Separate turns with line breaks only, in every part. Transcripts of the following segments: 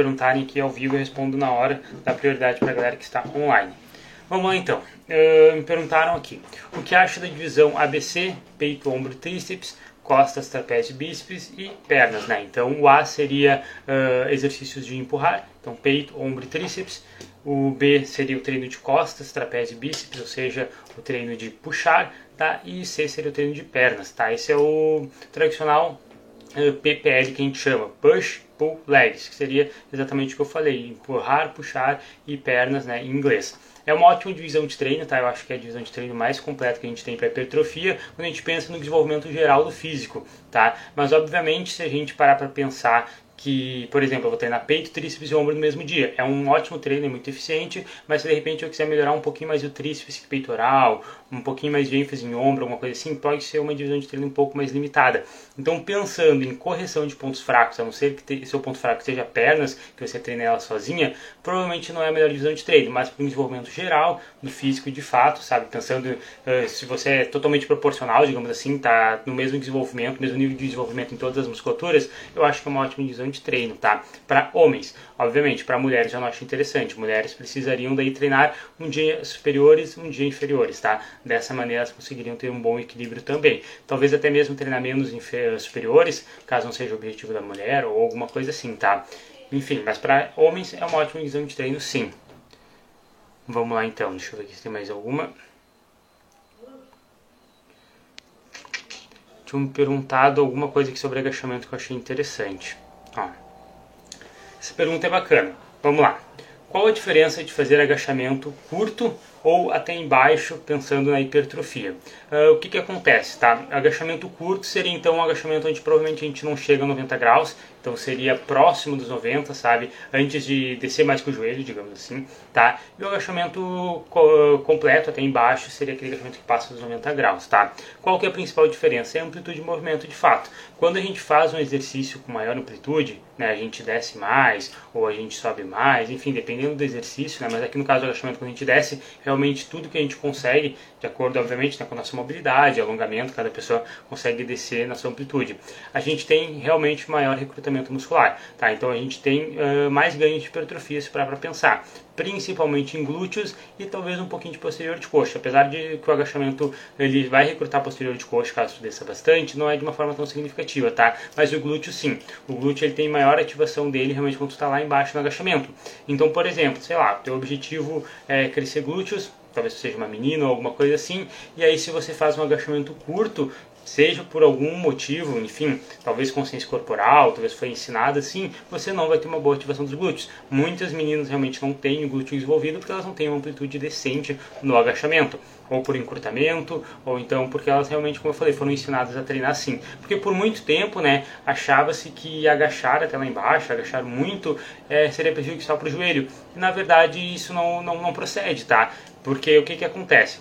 perguntarem aqui ao vivo eu respondo na hora, dá prioridade para a galera que está online. Vamos lá então. Uh, me perguntaram aqui: o que acha da divisão ABC, peito, ombro, tríceps, costas, trapézio, bíceps e pernas, né? Então o A seria uh, exercícios de empurrar, então peito, ombro e tríceps. O B seria o treino de costas, trapézio e bíceps, ou seja, o treino de puxar, tá? E C seria o treino de pernas, tá? Esse é o tradicional PPL que a gente chama, push, pull, legs, que seria exatamente o que eu falei, empurrar, puxar e pernas, né, em inglês. É uma ótima divisão de treino, tá? Eu acho que é a divisão de treino mais completa que a gente tem para hipertrofia, quando a gente pensa no desenvolvimento geral do físico, tá? Mas obviamente, se a gente parar para pensar que, por exemplo, eu vou treinar peito, tríceps e ombro no mesmo dia. É um ótimo treino, é muito eficiente, mas se de repente eu quiser melhorar um pouquinho mais o tríceps peitoral, um pouquinho mais de ênfase em ombro, alguma coisa assim, pode ser uma divisão de treino um pouco mais limitada. Então, pensando em correção de pontos fracos, a não ser que seu ponto fraco seja pernas, que você treine ela sozinha, provavelmente não é a melhor divisão de treino, mas para um desenvolvimento geral do físico de fato, sabe? Pensando uh, se você é totalmente proporcional, digamos assim, tá no mesmo desenvolvimento, mesmo nível de desenvolvimento em todas as musculaturas, eu acho que é uma ótima divisão de treino, tá? Para homens, obviamente, para mulheres eu não acho interessante. Mulheres precisariam daí treinar um dia superiores, um dia inferiores, tá? Dessa maneira elas conseguiriam ter um bom equilíbrio também. Talvez até mesmo treinar menos superiores, caso não seja o objetivo da mulher ou alguma coisa assim, tá? Enfim, mas para homens é uma ótima divisão de treino, sim. Vamos lá então, deixa eu ver aqui se tem mais alguma. Tinha me perguntado alguma coisa aqui sobre agachamento que eu achei interessante. Ó. Essa pergunta é bacana. Vamos lá. Qual a diferença de fazer agachamento curto ou até embaixo, pensando na hipertrofia? Uh, o que, que acontece? Tá? Agachamento curto seria então um agachamento onde provavelmente a gente não chega a 90 graus, então seria próximo dos 90, sabe? Antes de descer mais com o joelho, digamos assim, tá? E o agachamento co completo até embaixo seria aquele agachamento que passa dos 90 graus, tá? Qual que é a principal diferença? É a amplitude de movimento de fato. Quando a gente faz um exercício com maior amplitude, né, a gente desce mais ou a gente sobe mais, enfim, dependendo do exercício, né? Mas aqui no caso do agachamento, quando a gente desce, realmente tudo que a gente consegue, de acordo, obviamente, né, com a nossa mobilidade, alongamento, cada pessoa consegue descer na sua amplitude. A gente tem realmente maior recrutamento muscular, tá? Então a gente tem uh, mais ganho de hipertrofia se para pensar, principalmente em glúteos e talvez um pouquinho de posterior de coxa. Apesar de que o agachamento ele vai recrutar posterior de coxa caso tu desça bastante, não é de uma forma tão significativa, tá? Mas o glúteo sim. O glúteo ele tem maior ativação dele realmente quando tu está lá embaixo no agachamento. Então, por exemplo, sei lá, teu objetivo é crescer glúteos, talvez seja uma menina ou alguma coisa assim, e aí se você faz um agachamento curto, seja por algum motivo, enfim, talvez consciência corporal, talvez foi ensinado assim, você não vai ter uma boa ativação dos glúteos. Muitas meninas realmente não têm o glúteo desenvolvido porque elas não têm uma amplitude decente no agachamento, ou por encurtamento, ou então porque elas realmente, como eu falei, foram ensinadas a treinar assim. Porque por muito tempo, né, achava-se que agachar até lá embaixo, agachar muito, é, seria prejudicial para o joelho. E na verdade isso não, não, não procede, tá? Porque o que, que acontece?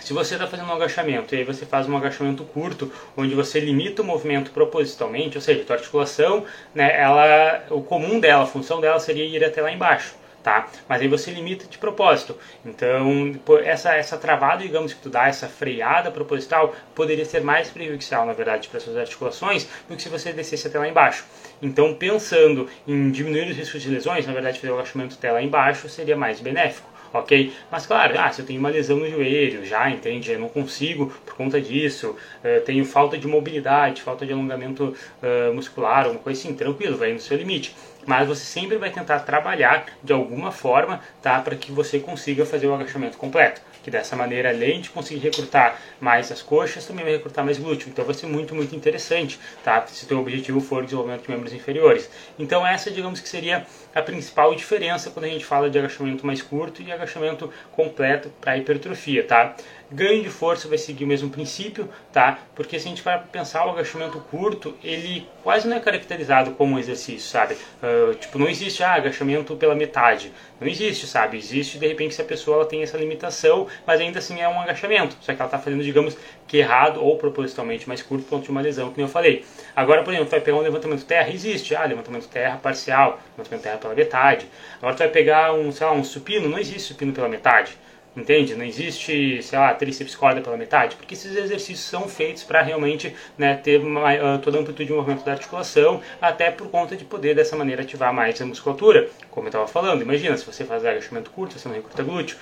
Se você está fazendo um agachamento e aí você faz um agachamento curto, onde você limita o movimento propositalmente, ou seja, a tua articulação, né, ela, o comum dela, a função dela seria ir até lá embaixo. Tá? Mas aí você limita de propósito. Então, essa, essa travada, digamos que tu dá, essa freada proposital, poderia ser mais prejudicial, na verdade, para suas articulações, do que se você descesse até lá embaixo. Então, pensando em diminuir os riscos de lesões, na verdade, fazer o agachamento até lá embaixo seria mais benéfico ok? Mas claro, ah, se eu tenho uma lesão no joelho, já entende, eu não consigo por conta disso, uh, tenho falta de mobilidade, falta de alongamento uh, muscular, alguma coisa assim, tranquilo, vai no seu limite. Mas você sempre vai tentar trabalhar de alguma forma, tá, para que você consiga fazer o agachamento completo que dessa maneira, além de conseguir recrutar mais as coxas, também vai recrutar mais glúteo. Então vai ser muito, muito interessante, tá? Se o teu objetivo for o desenvolvimento de membros inferiores. Então essa, digamos que seria a principal diferença quando a gente fala de agachamento mais curto e agachamento completo para hipertrofia, tá? Ganho de força vai seguir o mesmo princípio, tá? Porque se a gente para pensar o agachamento curto, ele quase não é caracterizado como um exercício, sabe? Uh, tipo, não existe ah, agachamento pela metade. Não existe, sabe? Existe de repente se a pessoa ela tem essa limitação, mas ainda assim é um agachamento. Só que ela está fazendo, digamos, que errado ou propositalmente mais curto por conta de uma lesão, que eu falei. Agora, por exemplo, vai pegar um levantamento terra, existe, ah, levantamento terra parcial, levantamento terra pela metade. Agora tu vai pegar um, sei lá, um supino, não existe supino pela metade. Entende? Não existe, sei lá, tríceps corda pela metade, porque esses exercícios são feitos para realmente né, ter uma, uh, toda a amplitude de movimento da articulação, até por conta de poder dessa maneira ativar mais a musculatura. Como eu estava falando, imagina se você faz agachamento curto, você não recruta glúteo.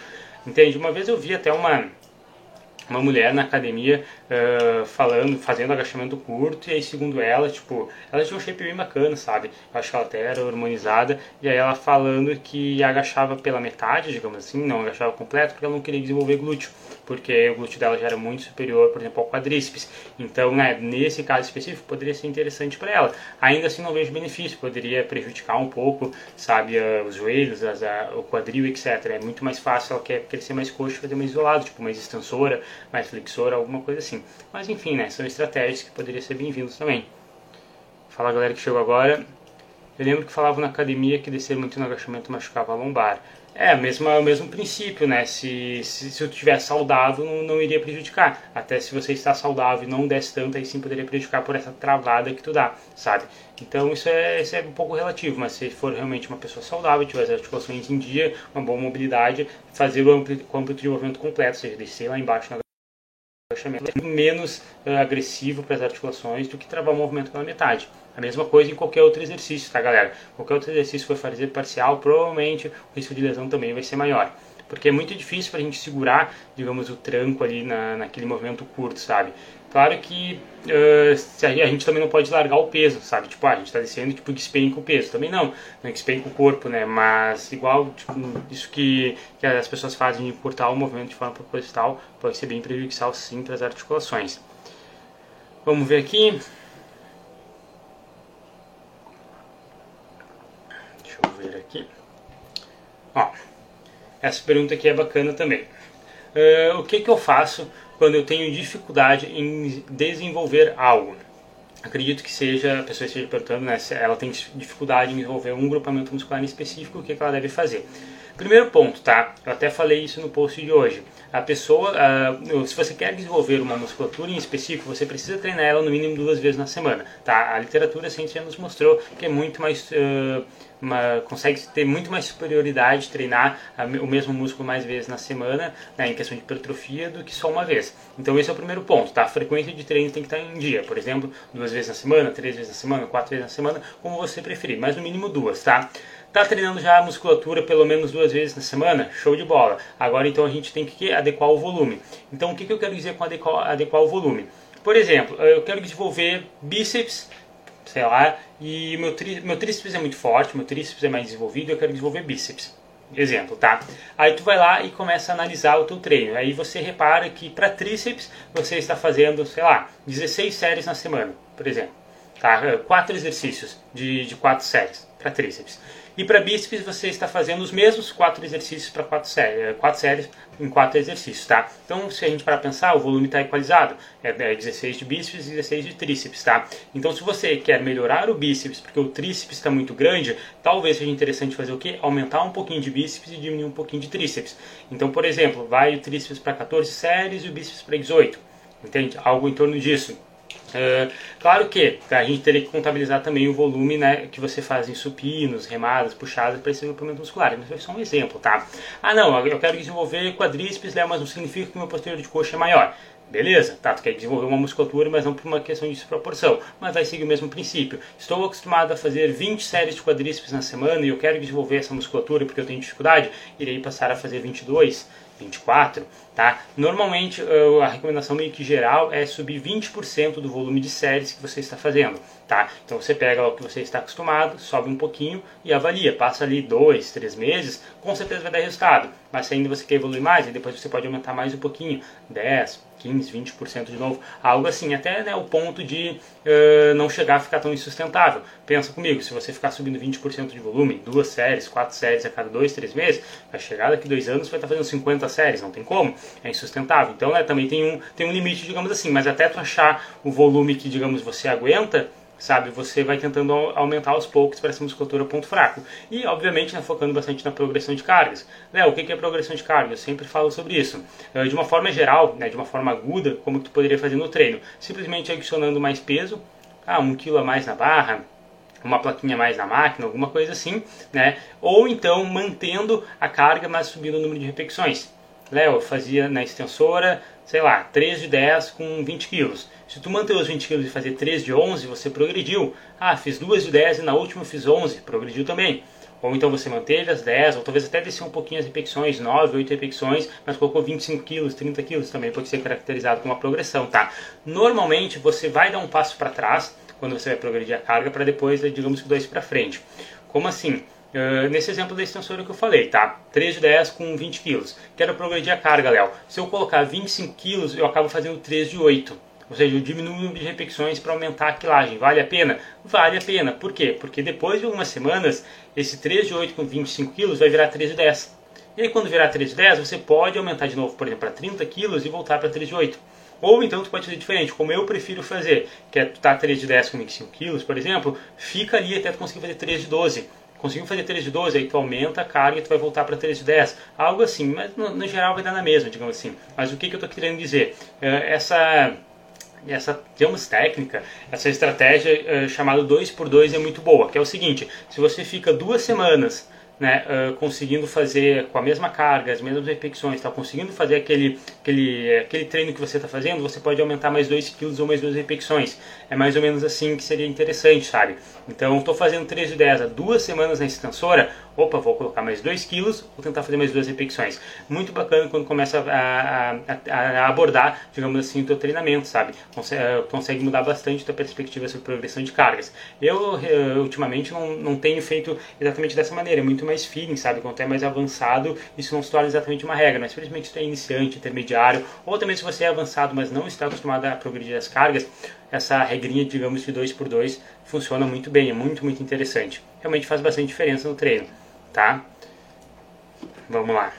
Entende? Uma vez eu vi até uma, uma mulher na academia uh, falando, fazendo agachamento curto, e aí, segundo ela, tipo, ela tinha um shape bem bacana, sabe? Eu acho que ela até era hormonizada, e aí ela falando que agachava pela metade, digamos assim, não agachava completo, porque ela não queria desenvolver glúteo, porque o glúteo dela já era muito superior, por exemplo, ao quadríceps. Então, né, nesse caso específico, poderia ser interessante para ela. Ainda assim, não vejo benefício, poderia prejudicar um pouco, sabe, uh, os joelhos, as, uh, o quadril, etc. É muito mais fácil, ela quer crescer mais coxa, fazer mais isolado, tipo, mais extensora, mais flexora, alguma coisa assim assim. Mas enfim, né, são estratégias que poderiam ser bem-vindas também. Fala galera que chegou agora. Eu lembro que falava na academia que descer muito no agachamento machucava a lombar. É, mesmo, o mesmo princípio, né? Se, se, eu estiver saudável, não, não, iria prejudicar. Até se você está saudável e não desce tanto, aí sim poderia prejudicar por essa travada que tu dá, sabe? Então isso é, isso é um pouco relativo, mas se for realmente uma pessoa saudável, tiver as articulações em dia, uma boa mobilidade, fazer o ampli, com amplitude de movimento completo, ou seja, descer lá embaixo no agachamento menos uh, agressivo para as articulações do que travar o movimento pela metade. A mesma coisa em qualquer outro exercício, tá galera? Qualquer outro exercício que for fazer parcial, provavelmente o risco de lesão também vai ser maior porque é muito difícil para a gente segurar, digamos, o tranco ali na, naquele movimento curto, sabe? Claro que uh, a gente também não pode largar o peso, sabe? Tipo, ah, a gente está descendo, tipo, despenca o peso. Também não, não despenca o corpo, né? Mas igual, tipo, isso que, que as pessoas fazem de cortar o movimento de forma proposital pode ser bem prejudicial, sim, para as articulações. Vamos ver aqui. Deixa eu ver aqui. Ó, essa pergunta aqui é bacana também. Uh, o que, que eu faço quando eu tenho dificuldade em desenvolver algo? Acredito que seja, a pessoa esteja perguntando né, se ela tem dificuldade em desenvolver um grupamento muscular em específico, o que, que ela deve fazer. Primeiro ponto, tá? Eu até falei isso no post de hoje. A pessoa, uh, se você quer desenvolver uma musculatura em específico, você precisa treinar ela no mínimo duas vezes na semana, tá? A literatura científica nos mostrou que é muito mais uh, uma, consegue ter muito mais superioridade treinar a, o mesmo músculo mais vezes na semana, né, em questão de hipertrofia, do que só uma vez. Então esse é o primeiro ponto, tá? A frequência de treino tem que estar em dia, por exemplo, duas vezes na semana, três vezes na semana, quatro vezes na semana, como você preferir, mas no mínimo duas, tá? Tá treinando já a musculatura pelo menos duas vezes na semana? Show de bola. Agora então a gente tem que adequar o volume. Então o que, que eu quero dizer com adequar, adequar o volume? Por exemplo, eu quero desenvolver bíceps sei lá, e meu, tri, meu tríceps é muito forte, meu tríceps é mais desenvolvido, eu quero desenvolver bíceps. Exemplo, tá? Aí tu vai lá e começa a analisar o teu treino. Aí você repara que para tríceps você está fazendo, sei lá, 16 séries na semana, por exemplo. Tá? Quatro exercícios de, de quatro séries para tríceps. E para bíceps você está fazendo os mesmos quatro exercícios para quatro séries, eh, quatro séries em quatro exercícios, tá? Então, se a gente para pensar, o volume está equalizado, é 16 de bíceps e 16 de tríceps, tá? Então, se você quer melhorar o bíceps, porque o tríceps está muito grande, talvez seja interessante fazer o quê? Aumentar um pouquinho de bíceps e diminuir um pouquinho de tríceps. Então, por exemplo, vai o tríceps para 14 séries e o bíceps para 18, entende? Algo em torno disso. Uh, claro que a gente teria que contabilizar também o volume né, que você faz em supinos, remadas, puxadas para esse grupamento muscular. Mas foi só um exemplo, tá? Ah, não, eu quero desenvolver quadríceps, né, mas não significa que o meu posterior de coxa é maior. Beleza, tá, tu quer desenvolver uma musculatura, mas não por uma questão de desproporção, mas vai seguir o mesmo princípio. Estou acostumado a fazer 20 séries de quadríceps na semana e eu quero desenvolver essa musculatura porque eu tenho dificuldade, irei passar a fazer 22 24, tá? Normalmente a recomendação meio que geral é subir 20% do volume de séries que você está fazendo, tá? Então você pega o que você está acostumado, sobe um pouquinho e avalia, passa ali dois, três meses, com certeza vai dar resultado. Mas se ainda você quer evoluir mais, depois você pode aumentar mais um pouquinho, 10, 15, 20% de novo, algo assim, até né, o ponto de uh, não chegar a ficar tão insustentável. Pensa comigo, se você ficar subindo 20% de volume, duas séries, quatro séries a cada dois, três meses, vai chegar daqui dois anos vai estar fazendo 50 séries, não tem como, é insustentável. Então né, também tem um, tem um limite, digamos assim, mas até tu achar o volume que, digamos, você aguenta, sabe? Você vai tentando aumentar aos poucos para essa musculatura ponto fraco. E, obviamente, né, focando bastante na progressão de cargas. Léo, o que é progressão de carga? Eu sempre falo sobre isso. Eh, de uma forma geral, né, de uma forma aguda, como tu poderia fazer no treino? Simplesmente adicionando mais peso, ah, um quilo a mais na barra, uma plaquinha mais na máquina, alguma coisa assim, né? Ou então mantendo a carga, mas subindo o número de repetições. Léo, fazia na extensora, sei lá, 3 de 10 com 20 quilos. Se tu manter os 20 quilos e fazer 3 de 11, você progrediu. Ah, fiz 2 de 10 e na última fiz 11, progrediu também. Ou então você manteve as 10, ou talvez até desceu um pouquinho as repetições, 9, 8 repetições, mas colocou 25 quilos, 30 quilos, também pode ser caracterizado como uma progressão, tá? Normalmente você vai dar um passo para trás quando você vai progredir a carga para depois, digamos que dois para frente. Como assim? Uh, nesse exemplo da extensora que eu falei, tá? 3 de 10 com 20 quilos. Quero progredir a carga, Léo. Se eu colocar 25 quilos, eu acabo fazendo 3 de 8. Ou seja, eu diminuo o número de repetições para aumentar a quilagem. Vale a pena? Vale a pena. Por quê? Porque depois de algumas semanas, esse 3 de 8 com 25 quilos vai virar 3 de 10. E aí quando virar 3 de 10, você pode aumentar de novo, por exemplo, para 30 quilos e voltar para 3 de 8. Ou então tu pode fazer diferente, como eu prefiro fazer, que é tu tá 3 de 10 com 25 quilos, por exemplo, fica ali até tu conseguir fazer 3 de 12. Conseguiu fazer 3 de 12, aí tu aumenta a carga e tu vai voltar para 3 de 10. Algo assim, mas no, no, geral vai dar na mesma, digamos assim. Mas o que, que eu estou querendo dizer? É, essa essa, digamos, técnica, essa estratégia é, chamada 2 por 2 é muito boa, que é o seguinte, se você fica duas semanas né, uh, conseguindo fazer com a mesma carga, as mesmas repetições, tá conseguindo fazer aquele, aquele, aquele treino que você está fazendo, você pode aumentar mais 2 kg ou mais 2 repetições. É mais ou menos assim que seria interessante, sabe? Então, estou fazendo 3 de 10 há duas semanas na extensora, opa, vou colocar mais 2 quilos, vou tentar fazer mais duas repetições. Muito bacana quando começa a, a, a abordar, digamos assim, o teu treinamento, sabe? Consegue, eh, consegue mudar bastante a tua perspectiva sobre progressão de cargas. Eu, eu ultimamente, não, não tenho feito exatamente dessa maneira, é muito mais feeling, sabe? Quanto é mais avançado, isso não se torna exatamente uma regra, mas simplesmente se é iniciante, intermediário, ou também se você é avançado, mas não está acostumado a progredir as cargas, essa regrinha, digamos, de 2 por 2 funciona muito bem, é muito, muito interessante. Realmente faz bastante diferença no treino tá? Vamos lá.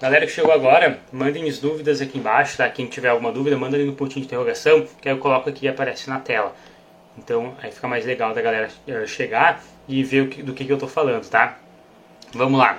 Galera que chegou agora, mandem as dúvidas aqui embaixo, tá? Quem tiver alguma dúvida, manda ali no pontinho de interrogação, que aí eu coloco aqui e aparece na tela. Então, aí fica mais legal da galera eh, chegar e ver do que, que eu tô falando, tá? Vamos lá.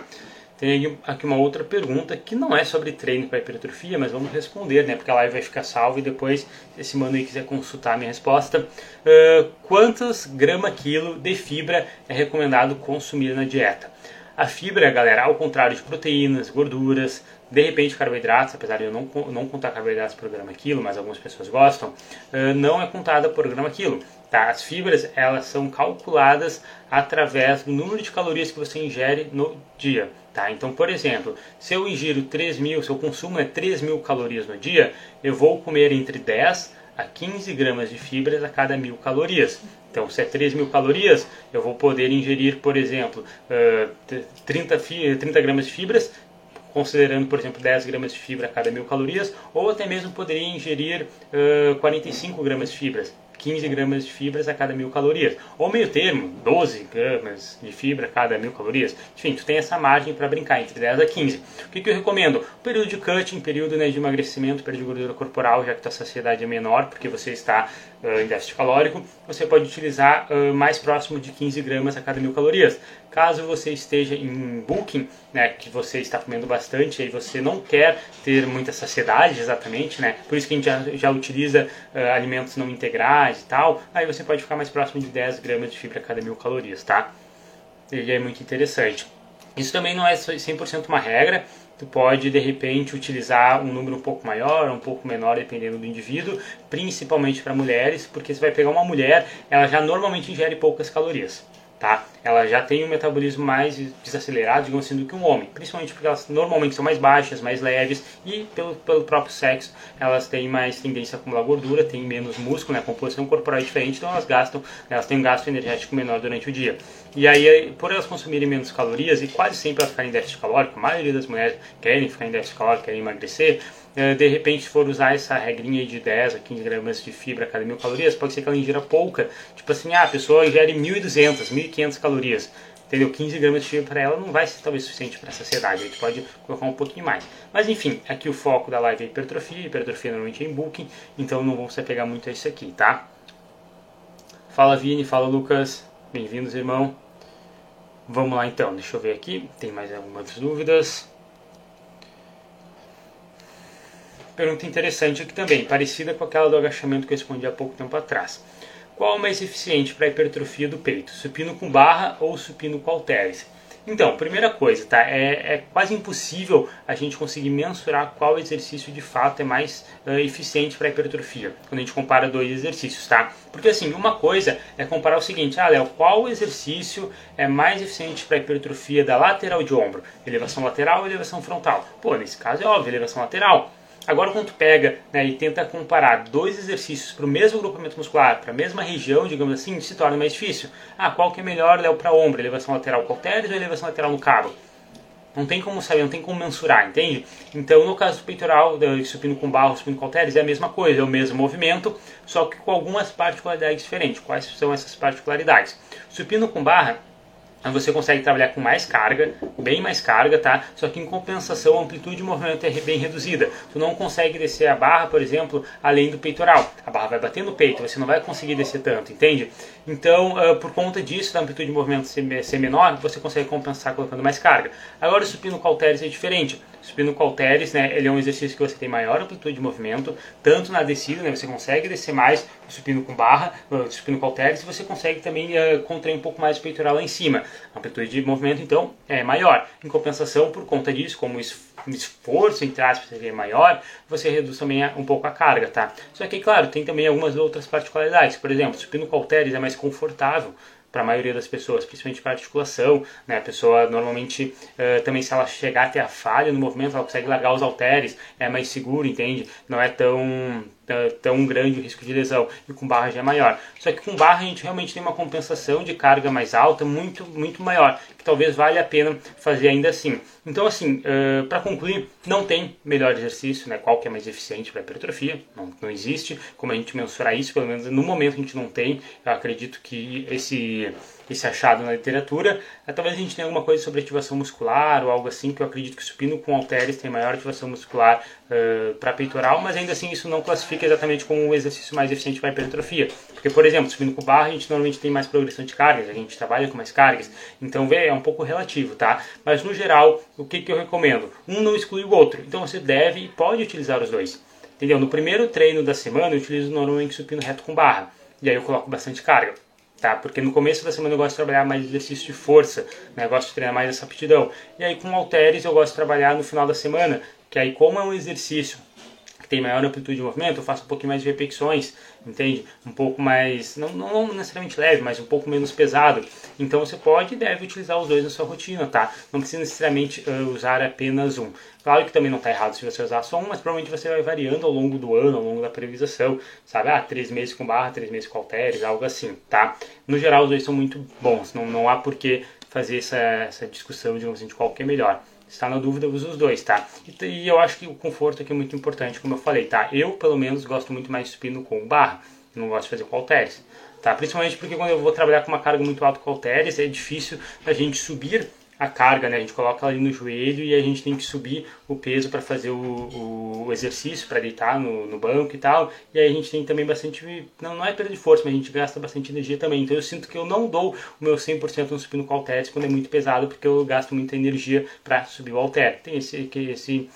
Tem aqui uma outra pergunta que não é sobre treino para hipertrofia, mas vamos responder, né? Porque a live vai ficar salva e depois, se esse mano aí quiser consultar a minha resposta, uh, quantos grama quilo de fibra é recomendado consumir na dieta? A fibra, galera, ao contrário de proteínas, gorduras, de repente carboidratos, apesar de eu não, não contar carboidratos por grama quilo, mas algumas pessoas gostam, uh, não é contada por grama quilo. Tá? As fibras elas são calculadas através do número de calorias que você ingere no dia. Tá? Então, por exemplo, se eu ingiro 3 mil, se eu consumo é 3 mil calorias no dia, eu vou comer entre 10 a 15 gramas de fibras a cada mil calorias. Então, se é 3 mil calorias, eu vou poder ingerir, por exemplo, 30, 30 gramas de fibras, considerando, por exemplo, 10 gramas de fibra a cada mil calorias, ou até mesmo poderia ingerir 45 gramas de fibras. 15 gramas de fibras a cada mil calorias. Ou meio termo, 12 gramas de fibra a cada mil calorias. Enfim, tu tem essa margem para brincar entre 10 a 15. O que, que eu recomendo? período de cutting, período né, de emagrecimento, período de gordura corporal, já que tua saciedade é menor, porque você está em déficit calórico, você pode utilizar uh, mais próximo de 15 gramas a cada mil calorias. Caso você esteja em booking, né, que você está comendo bastante e você não quer ter muita saciedade exatamente, né, por isso que a gente já, já utiliza uh, alimentos não integrais e tal, aí você pode ficar mais próximo de 10 gramas de fibra a cada mil calorias, tá? E é muito interessante. Isso também não é 100% uma regra, tu pode de repente utilizar um número um pouco maior um pouco menor dependendo do indivíduo, principalmente para mulheres, porque você vai pegar uma mulher, ela já normalmente ingere poucas calorias tá? Ela já tem um metabolismo mais desacelerado, digamos assim, do que um homem, principalmente porque elas normalmente são mais baixas, mais leves e pelo, pelo próprio sexo elas têm mais tendência a acumular gordura, têm menos músculo, né? A composição corporal é diferente, então elas gastam, elas têm um gasto energético menor durante o dia. E aí, por elas consumirem menos calorias e quase sempre elas ficarem em déficit calórico, a maioria das mulheres querem ficar em déficit calórico, querem emagrecer, de repente for usar essa regrinha de 10 a 15 gramas de fibra a cada mil calorias, pode ser que ela ingira pouca. Tipo assim, ah, a pessoa ingere 1.200, 1.500 calorias. Entendeu? 15 gramas de fibra para ela não vai ser talvez suficiente para saciedade. A gente pode colocar um pouquinho mais. Mas enfim, aqui o foco da live é hipertrofia. Hipertrofia normalmente é em booking, então não vamos se apegar muito a isso aqui, tá? Fala Vini, fala Lucas. Bem-vindos, irmão. Vamos lá então, deixa eu ver aqui. Tem mais algumas dúvidas. Pergunta interessante aqui também, parecida com aquela do agachamento que eu respondi há pouco tempo atrás. Qual é o mais eficiente para a hipertrofia do peito? Supino com barra ou supino com halteres? Então, primeira coisa, tá? É, é, quase impossível a gente conseguir mensurar qual exercício de fato é mais uh, eficiente para hipertrofia, quando a gente compara dois exercícios, tá? Porque assim, uma coisa é comparar o seguinte, ah, Léo, qual exercício é mais eficiente para hipertrofia da lateral de ombro? Elevação lateral ou elevação frontal? Pô, nesse caso é óbvio, elevação lateral. Agora, quando tu pega né, e tenta comparar dois exercícios para o mesmo grupamento muscular, para a mesma região, digamos assim, se torna mais difícil. Ah, qual que é melhor, Léo, para ombro? Elevação lateral com halteres ou elevação lateral no cabo? Não tem como saber, não tem como mensurar, entende? Então, no caso do peitoral, supino com barro, supino com halteres, é a mesma coisa, é o mesmo movimento, só que com algumas particularidades diferentes. Quais são essas particularidades? Supino com barra você consegue trabalhar com mais carga, bem mais carga, tá? Só que em compensação a amplitude de movimento é bem reduzida. Tu não consegue descer a barra, por exemplo, além do peitoral. A barra vai bater no peito, você não vai conseguir descer tanto, entende? Então, uh, por conta disso, da amplitude de movimento ser, ser menor, você consegue compensar colocando mais carga. Agora o supino com halteres é diferente. O supino com halteres, né, ele é um exercício que você tem maior amplitude de movimento, tanto na descida, né, você consegue descer mais supino com barra, o supino com halteres, você consegue também uh, contrair um pouco mais o peitoral lá em cima. A amplitude de movimento, então, é maior. Em compensação, por conta disso, como esforço, entre aspas, seria maior, você reduz também um pouco a carga, tá? Só que, claro, tem também algumas outras particularidades. Por exemplo, supino com halteres é mais confortável para a maioria das pessoas, principalmente para articulação. Né? A pessoa normalmente uh, também se ela chegar até a falha no movimento, ela consegue largar os halteres, é mais seguro, entende? Não é tão tão grande o risco de lesão e com barra já é maior. Só que com barra a gente realmente tem uma compensação de carga mais alta muito muito maior, que talvez valha a pena fazer ainda assim. Então assim, uh, para concluir, não tem melhor exercício, né? Qual que é mais eficiente para hipertrofia? Não, não existe. Como a gente mensurar isso, pelo menos no momento a gente não tem. Eu acredito que esse esse achado na literatura. É, talvez a gente tenha alguma coisa sobre ativação muscular ou algo assim, que eu acredito que supino com halteres tem maior ativação muscular uh, para peitoral, mas ainda assim isso não classifica exatamente como um exercício mais eficiente para hipertrofia. Porque, por exemplo, supino com barra a gente normalmente tem mais progressão de cargas, a gente trabalha com mais cargas, então vê, é um pouco relativo, tá? Mas no geral, o que, que eu recomendo? Um não exclui o outro, então você deve e pode utilizar os dois. Entendeu? No primeiro treino da semana eu utilizo normalmente supino reto com barra, e aí eu coloco bastante carga tá? Porque no começo da semana eu gosto de trabalhar mais exercício de força, né? Eu gosto de treinar mais essa aptidão. E aí com halteres eu gosto de trabalhar no final da semana, que aí como é um exercício tem maior amplitude de movimento, eu faço um pouquinho mais de repetições, entende? Um pouco mais, não, não necessariamente leve, mas um pouco menos pesado. Então você pode e deve utilizar os dois na sua rotina, tá? Não precisa necessariamente uh, usar apenas um. Claro que também não está errado se você usar só um, mas provavelmente você vai variando ao longo do ano, ao longo da periodização, sabe? Ah, três meses com barra, três meses com halteres, algo assim, tá? No geral, os dois são muito bons, não, não há por que fazer essa, essa discussão, digamos assim, de qual que é melhor está na dúvida, usa os dois, tá? E, e, eu acho que o conforto aqui é muito importante, como eu falei, tá? Eu, pelo menos, gosto muito mais de supino com barra, não gosto de fazer com halteres, tá? Principalmente porque quando eu vou trabalhar com uma carga muito alta com halteres, é difícil a gente subir a carga, né? A gente coloca ali no joelho e a gente tem que subir o peso para fazer o, o exercício, para deitar no, no, banco e tal. E aí a gente tem também bastante, não, não é perda de força, mas a gente gasta bastante energia também. Então eu sinto que eu não dou o meu 100% no supino com halteres quando é muito pesado, porque eu gasto muita energia para subir o halter. Tem esse, esse,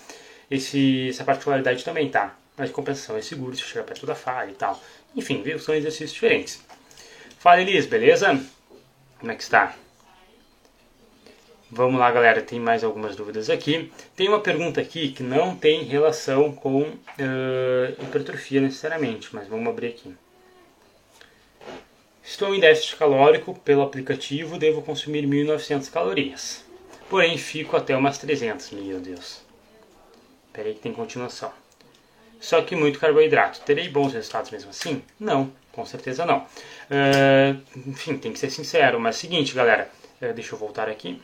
esse, essa particularidade também, tá? Mas compensação é seguro se chegar perto da falha e tal. Enfim, viu? São exercícios diferentes. Fala Elis, beleza? Como é que está? Vamos lá, galera, tem mais algumas dúvidas aqui. Tem uma pergunta aqui que não tem relação com uh, hipertrofia necessariamente, mas vamos abrir aqui. Estou em déficit calórico pelo aplicativo, devo consumir 1.900 calorias. Porém, fico até umas 300, meu Deus. Espera aí que tem continuação. Só que muito carboidrato. Terei bons resultados mesmo assim? Não, com certeza não. Uh, enfim, tem que ser sincero. Mas seguinte, galera. Uh, deixa eu voltar aqui.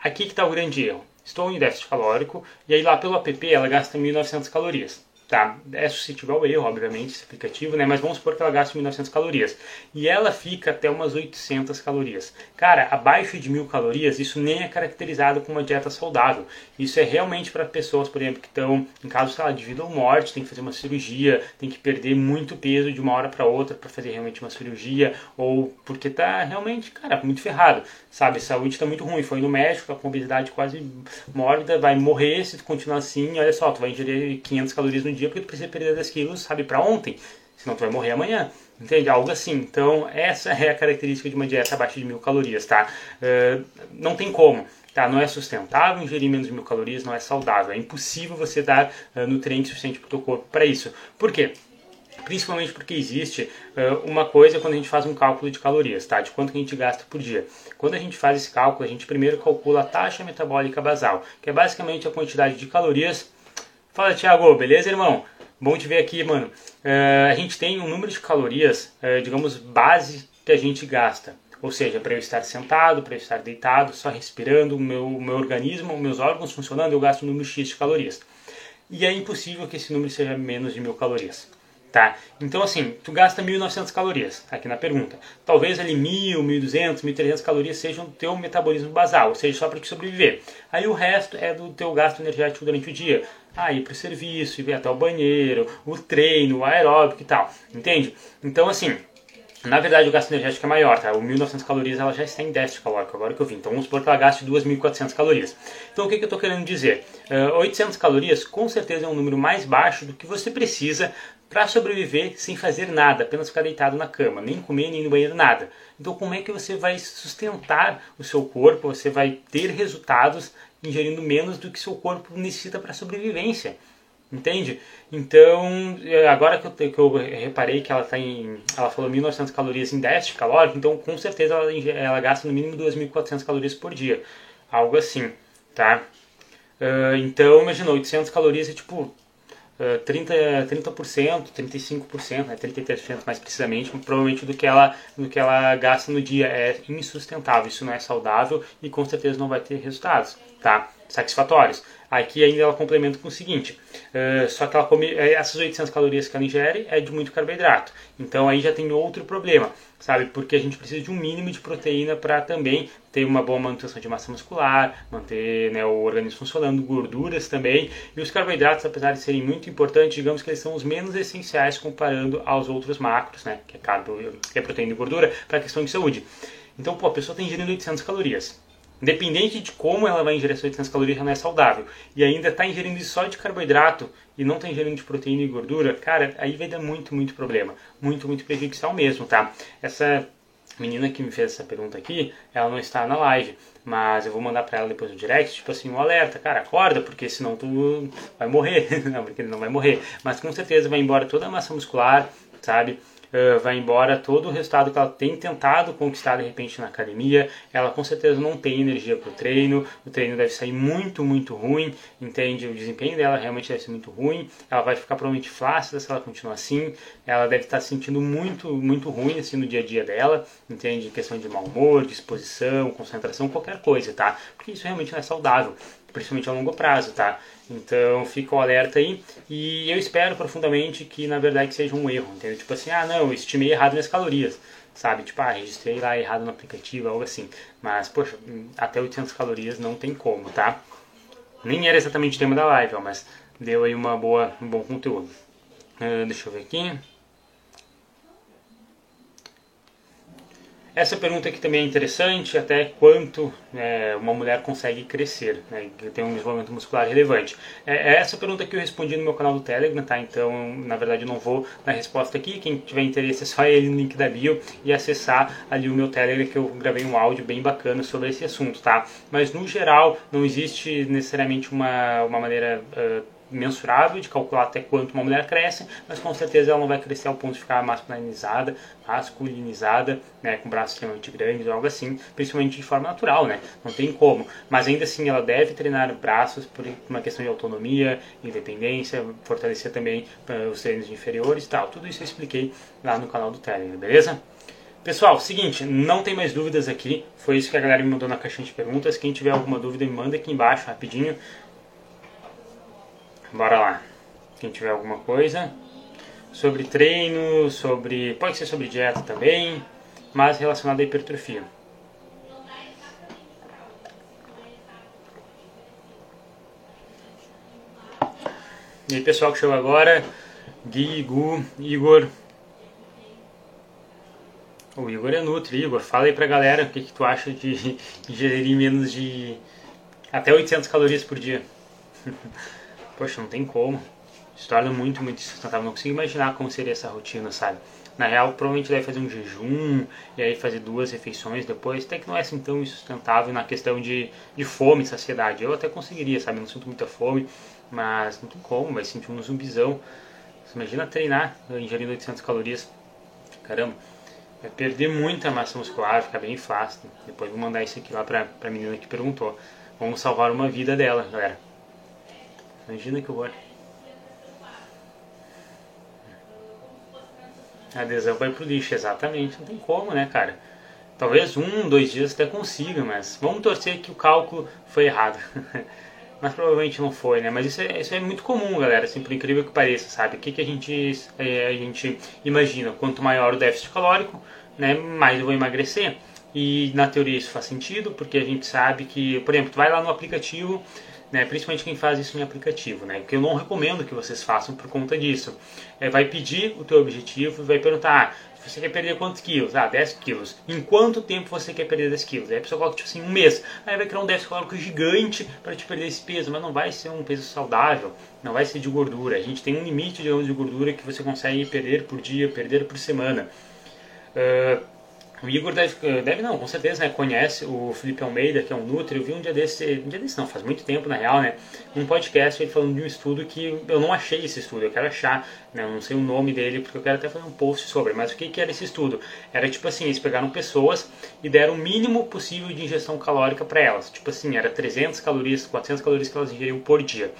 Aqui que está o grande erro. Estou em déficit calórico e aí lá pelo app ela gasta 1.900 calorias. Tá, é suscetível ao erro, obviamente, esse aplicativo, né? Mas vamos supor que ela gaste 1.900 calorias. E ela fica até umas 800 calorias. Cara, abaixo de 1.000 calorias, isso nem é caracterizado como uma dieta saudável. Isso é realmente para pessoas, por exemplo, que estão em caso lá, de vida ou morte, tem que fazer uma cirurgia, tem que perder muito peso de uma hora para outra para fazer realmente uma cirurgia, ou porque tá realmente, cara, muito ferrado, sabe? Saúde está muito ruim. Foi no médico, tá com obesidade quase mórbida, vai morrer se tu continuar assim. Olha só, tu vai ingerir 500 calorias no dia porque tu precisa perder 10 quilos, sabe, para ontem. senão tu vai morrer amanhã. Entende? Algo assim. Então, essa é a característica de uma dieta abaixo de mil calorias, tá? Uh, não tem como. Tá? Não é sustentável ingerir menos de mil calorias, não é saudável. É impossível você dar uh, nutriente suficiente para o teu corpo para isso. Por quê? Principalmente porque existe uh, uma coisa quando a gente faz um cálculo de calorias, tá? De quanto que a gente gasta por dia. Quando a gente faz esse cálculo, a gente primeiro calcula a taxa metabólica basal, que é basicamente a quantidade de calorias. Fala, Thiago, beleza, irmão? Bom te ver aqui, mano. Uh, a gente tem um número de calorias, uh, digamos, base que a gente gasta. Ou seja, para eu estar sentado, para eu estar deitado, só respirando, o meu, meu organismo, meus órgãos funcionando, eu gasto um número X de calorias. E é impossível que esse número seja menos de mil calorias. Tá? Então, assim, tu gasta 1.900 calorias, aqui na pergunta. Talvez ali 1.000, 1.200, 1.300 calorias sejam do teu metabolismo basal, ou seja, só para te sobreviver. Aí o resto é do teu gasto energético durante o dia a ir para o serviço, ir até o banheiro, o treino, o aeróbico e tal, entende? Então, assim, na verdade o gasto energético é maior, tá? O 1.900 calorias ela já está em déficit calórico, agora que eu vi. Então vamos supor que ela gaste 2.400 calorias. Então o que, que eu estou querendo dizer? Uh, 800 calorias com certeza é um número mais baixo do que você precisa para sobreviver sem fazer nada, apenas ficar deitado na cama, nem comer, nem no banheiro, nada. Então como é que você vai sustentar o seu corpo, você vai ter resultados ingerindo menos do que seu corpo necessita para sobrevivência. Entende? Então, é, agora que eu, que eu reparei que ela tá em. Ela falou 1.900 calorias em déficit calórico, então com certeza ela, ela gasta no mínimo 2.400 calorias por dia. Algo assim, tá? Uh, então, imagina, 800 calorias é tipo 30, 30%, 35%, né, 33% mais precisamente, provavelmente do que, ela, do que ela gasta no dia. É insustentável, isso não é saudável e com certeza não vai ter resultados tá? satisfatórios. Aqui ainda ela complementa com o seguinte, uh, só que ela come, eh, essas 800 calorias que ela ingere é de muito carboidrato. Então aí já tem outro problema, sabe? Porque a gente precisa de um mínimo de proteína para também ter uma boa manutenção de massa muscular, manter né, o organismo funcionando, gorduras também. E os carboidratos, apesar de serem muito importantes, digamos que eles são os menos essenciais comparando aos outros macros, né? Que é, carbo, que é proteína e gordura, para a questão de saúde. Então, pô, a pessoa está ingerindo 800 calorias. Independente de como ela vai ingerir essas 800 calorias, ela não é saudável. E ainda está ingerindo só de carboidrato e não está ingerindo de proteína e gordura, cara, aí vai dar muito, muito problema. Muito, muito prejudicial mesmo, tá? Essa menina que me fez essa pergunta aqui, ela não está na live, mas eu vou mandar para ela depois no direct, tipo assim, um alerta, cara, acorda, porque senão tu vai morrer. não, porque ele não vai morrer, mas com certeza vai embora toda a massa muscular, sabe? Uh, vai embora todo o resultado que ela tem tentado conquistar de repente na academia. Ela com certeza não tem energia para o treino, o treino deve sair muito, muito ruim, entende? O desempenho dela realmente deve ser muito ruim. Ela vai ficar provavelmente flácida se ela continuar assim. Ela deve estar se sentindo muito, muito ruim assim no dia a dia dela, entende? Questão de mau humor, disposição, concentração, qualquer coisa, tá? Porque isso realmente não é saudável principalmente a longo prazo, tá? Então fica o alerta aí e eu espero profundamente que na verdade seja um erro, entendeu? Tipo assim, ah não, eu estimei errado minhas calorias, sabe? Tipo, ah, registrei lá errado no aplicativo, algo assim. Mas, poxa, até 800 calorias não tem como, tá? Nem era exatamente o tema da live, ó, mas deu aí uma boa, um bom conteúdo. Uh, deixa eu ver aqui. Essa pergunta aqui também é interessante, até quanto é, uma mulher consegue crescer, né, tem um desenvolvimento muscular relevante. É, é, essa pergunta que eu respondi no meu canal do Telegram, tá? Então, na verdade, eu não vou dar resposta aqui. Quem tiver interesse é só ir no link da bio e acessar ali o meu Telegram, que eu gravei um áudio bem bacana sobre esse assunto, tá? Mas, no geral, não existe necessariamente uma, uma maneira... Uh, mensurável de calcular até quanto uma mulher cresce, mas com certeza ela não vai crescer ao ponto de ficar masculinizada, masculinizada, né, com braços extremamente grandes ou algo assim, principalmente de forma natural, né? Não tem como. Mas ainda assim ela deve treinar braços por uma questão de autonomia, independência, fortalecer também uh, os treinos inferiores e tal. Tudo isso eu expliquei lá no canal do Telegram, beleza? Pessoal, seguinte, não tem mais dúvidas aqui. Foi isso que a galera me mandou na caixinha de perguntas. Quem tiver alguma dúvida, me manda aqui embaixo rapidinho. Bora lá. Quem tiver alguma coisa sobre treino, sobre. pode ser sobre dieta também, mas relacionado à hipertrofia. E aí pessoal que chegou agora, Gui, Gu, Igor. O Igor é Nutri, Igor, fala aí pra galera o que, que tu acha de ingerir menos de até 800 calorias por dia. Poxa, não tem como. Se torna muito, muito sustentável. Não consigo imaginar como seria essa rotina, sabe? Na real, provavelmente deve fazer um jejum e aí fazer duas refeições depois. Até que não é assim tão insustentável na questão de, de fome saciedade. Eu até conseguiria, sabe? Não sinto muita fome, mas não tem como, vai sentir um zumbizão. Você imagina treinar ingerindo 800 calorias. Caramba, vai perder muita massa muscular, fica bem fácil. Depois vou mandar isso aqui lá pra, pra menina que perguntou. Vamos salvar uma vida dela, galera. Imagina que horror. A adesão vai pro lixo, exatamente. Não tem como, né, cara? Talvez um, dois dias até consiga, mas vamos torcer que o cálculo foi errado. mas provavelmente não foi, né? Mas isso é, isso é muito comum, galera, assim, por incrível que pareça, sabe? O que, que a, gente, é, a gente imagina? Quanto maior o déficit calórico, né, mais eu vou emagrecer. E na teoria isso faz sentido, porque a gente sabe que, por exemplo, tu vai lá no aplicativo né? principalmente quem faz isso em aplicativo, né? que eu não recomendo que vocês façam por conta disso. É, vai pedir o teu objetivo e vai perguntar, ah, você quer perder quantos quilos? Ah, 10 quilos. Em quanto tempo você quer perder 10 quilos? Aí a pessoa coloca tipo assim, um mês. Aí vai criar um déficit calórico gigante para te perder esse peso, mas não vai ser um peso saudável, não vai ser de gordura. A gente tem um limite, de gordura que você consegue perder por dia, perder por semana. Uh, o Igor deve, deve não, com certeza, né, conhece o Felipe Almeida, que é um Nutri. Eu vi um dia desse, um dia desse não, faz muito tempo na real, né, um podcast ele falando de um estudo que eu não achei esse estudo, eu quero achar, né, eu não sei o nome dele porque eu quero até fazer um post sobre, mas o que, que era esse estudo? Era tipo assim, eles pegaram pessoas e deram o mínimo possível de ingestão calórica para elas, tipo assim, era 300 calorias, 400 calorias que elas ingeriam por dia.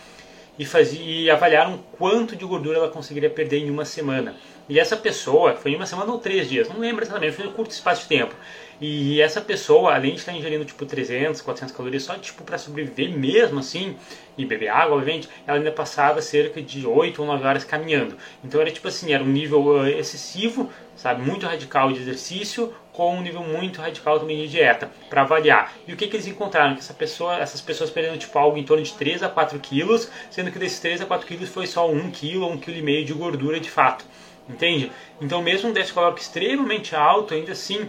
E, fazia, e avaliaram quanto de gordura ela conseguiria perder em uma semana. E essa pessoa, foi em uma semana ou três dias, não lembro exatamente, foi um curto espaço de tempo. E essa pessoa, além de estar ingerindo tipo 300, 400 calorias só tipo para sobreviver mesmo assim, e beber água, obviamente, ela ainda passava cerca de 8 ou 9 horas caminhando. Então era tipo assim, era um nível uh, excessivo, sabe, muito radical de exercício com um nível muito radical também de dieta, para avaliar. E o que, que eles encontraram? Que essa pessoa, essas pessoas perderam tipo algo em torno de 3 a 4 quilos, sendo que desses 3 a 4 quilos foi só 1 quilo ou 1,5 kg de gordura de fato. Entende? Então, mesmo um déficit calórico extremamente alto, ainda assim,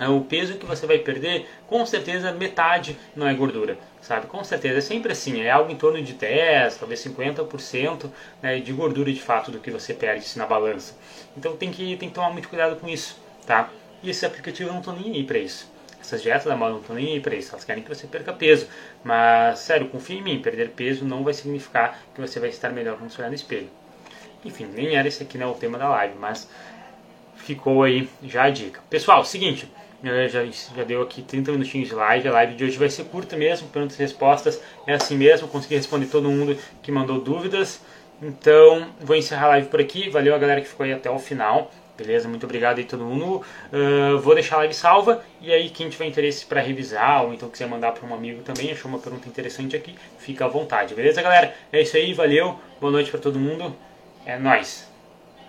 é, o peso que você vai perder, com certeza metade não é gordura, sabe? Com certeza, é sempre assim, é algo em torno de 10, talvez 50% né, de gordura de fato do que você perde na balança. Então tem que, tem que tomar muito cuidado com isso, tá? E esses aplicativos não estão nem aí para isso. Essas dietas da moda não estão nem aí para isso, elas querem que você perca peso. Mas, sério, confia em mim, perder peso não vai significar que você vai estar melhor quando você olhar no espelho. Enfim, nem era esse aqui né, o tema da live, mas ficou aí já a dica. Pessoal, seguinte, já, já deu aqui 30 minutinhos de live, a live de hoje vai ser curta mesmo, perguntas e respostas, é assim mesmo, consegui responder todo mundo que mandou dúvidas. Então, vou encerrar a live por aqui, valeu a galera que ficou aí até o final. Beleza? Muito obrigado aí todo mundo. Uh, vou deixar a live salva e aí quem tiver interesse para revisar ou então quiser mandar para um amigo também, achou uma pergunta interessante aqui, fica à vontade. Beleza, galera? É isso aí, valeu. Boa noite para todo mundo. É nóis!